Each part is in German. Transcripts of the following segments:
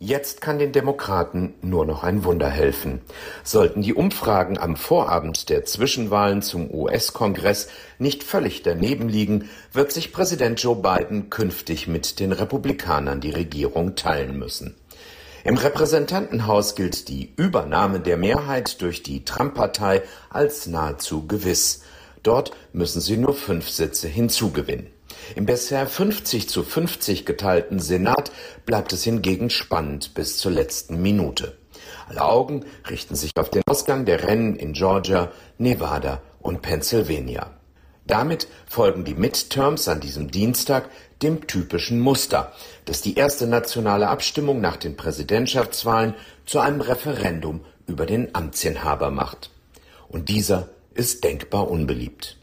Jetzt kann den Demokraten nur noch ein Wunder helfen. Sollten die Umfragen am Vorabend der Zwischenwahlen zum US-Kongress nicht völlig daneben liegen, wird sich Präsident Joe Biden künftig mit den Republikanern die Regierung teilen müssen. Im Repräsentantenhaus gilt die Übernahme der Mehrheit durch die Trump-Partei als nahezu gewiss. Dort müssen sie nur fünf Sitze hinzugewinnen. Im bisher 50 zu 50 geteilten Senat bleibt es hingegen spannend bis zur letzten Minute. Alle Augen richten sich auf den Ausgang der Rennen in Georgia, Nevada und Pennsylvania. Damit folgen die Midterms an diesem Dienstag dem typischen Muster, das die erste nationale Abstimmung nach den Präsidentschaftswahlen zu einem Referendum über den Amtsinhaber macht. Und dieser ist denkbar unbeliebt.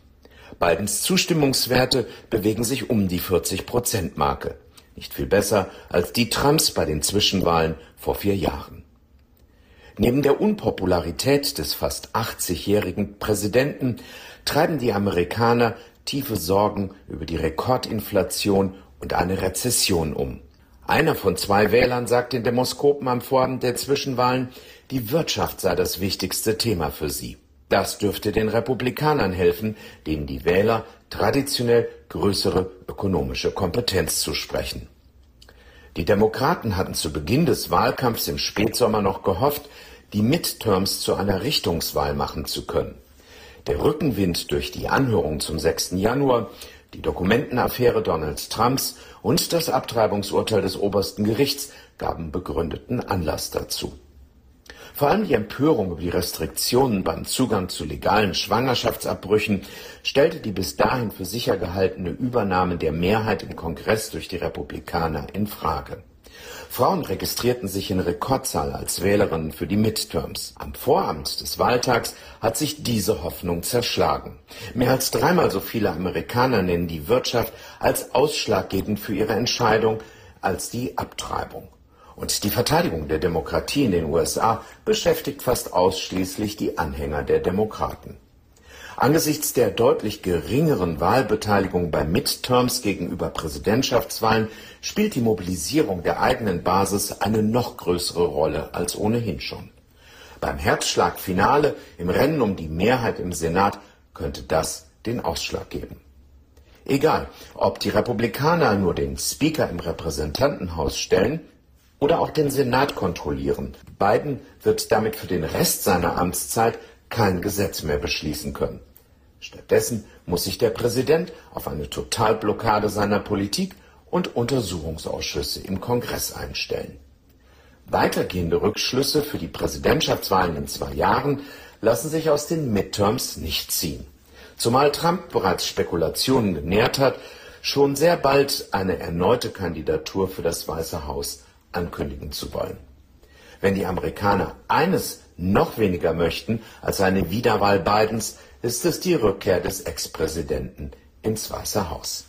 Bidens Zustimmungswerte bewegen sich um die 40-Prozent-Marke. Nicht viel besser als die Trumps bei den Zwischenwahlen vor vier Jahren. Neben der Unpopularität des fast 80-jährigen Präsidenten treiben die Amerikaner tiefe Sorgen über die Rekordinflation und eine Rezession um. Einer von zwei Wählern sagt den Demoskopen am Vorabend der Zwischenwahlen, die Wirtschaft sei das wichtigste Thema für sie. Das dürfte den Republikanern helfen, denen die Wähler traditionell größere ökonomische Kompetenz zusprechen. Die Demokraten hatten zu Beginn des Wahlkampfs im Spätsommer noch gehofft, die Midterms zu einer Richtungswahl machen zu können. Der Rückenwind durch die Anhörung zum 6. Januar, die Dokumentenaffäre Donald Trumps und das Abtreibungsurteil des obersten Gerichts gaben begründeten Anlass dazu. Vor allem die Empörung über die Restriktionen beim Zugang zu legalen Schwangerschaftsabbrüchen stellte die bis dahin für sicher gehaltene Übernahme der Mehrheit im Kongress durch die Republikaner in Frage. Frauen registrierten sich in Rekordzahl als Wählerinnen für die Midterms. Am Vorabend des Wahltags hat sich diese Hoffnung zerschlagen. Mehr als dreimal so viele Amerikaner nennen die Wirtschaft als ausschlaggebend für ihre Entscheidung als die Abtreibung. Und die Verteidigung der Demokratie in den USA beschäftigt fast ausschließlich die Anhänger der Demokraten. Angesichts der deutlich geringeren Wahlbeteiligung bei Midterms gegenüber Präsidentschaftswahlen spielt die Mobilisierung der eigenen Basis eine noch größere Rolle als ohnehin schon. Beim Herzschlagfinale im Rennen um die Mehrheit im Senat könnte das den Ausschlag geben. Egal, ob die Republikaner nur den Speaker im Repräsentantenhaus stellen oder auch den Senat kontrollieren. Biden wird damit für den Rest seiner Amtszeit kein Gesetz mehr beschließen können. Stattdessen muss sich der Präsident auf eine Totalblockade seiner Politik und Untersuchungsausschüsse im Kongress einstellen. Weitergehende Rückschlüsse für die Präsidentschaftswahlen in zwei Jahren lassen sich aus den Midterms nicht ziehen. Zumal Trump bereits Spekulationen genährt hat, schon sehr bald eine erneute Kandidatur für das Weiße Haus ankündigen zu wollen. Wenn die Amerikaner eines noch weniger möchten als eine Wiederwahl Bidens, ist es die Rückkehr des Ex-Präsidenten ins Weiße Haus.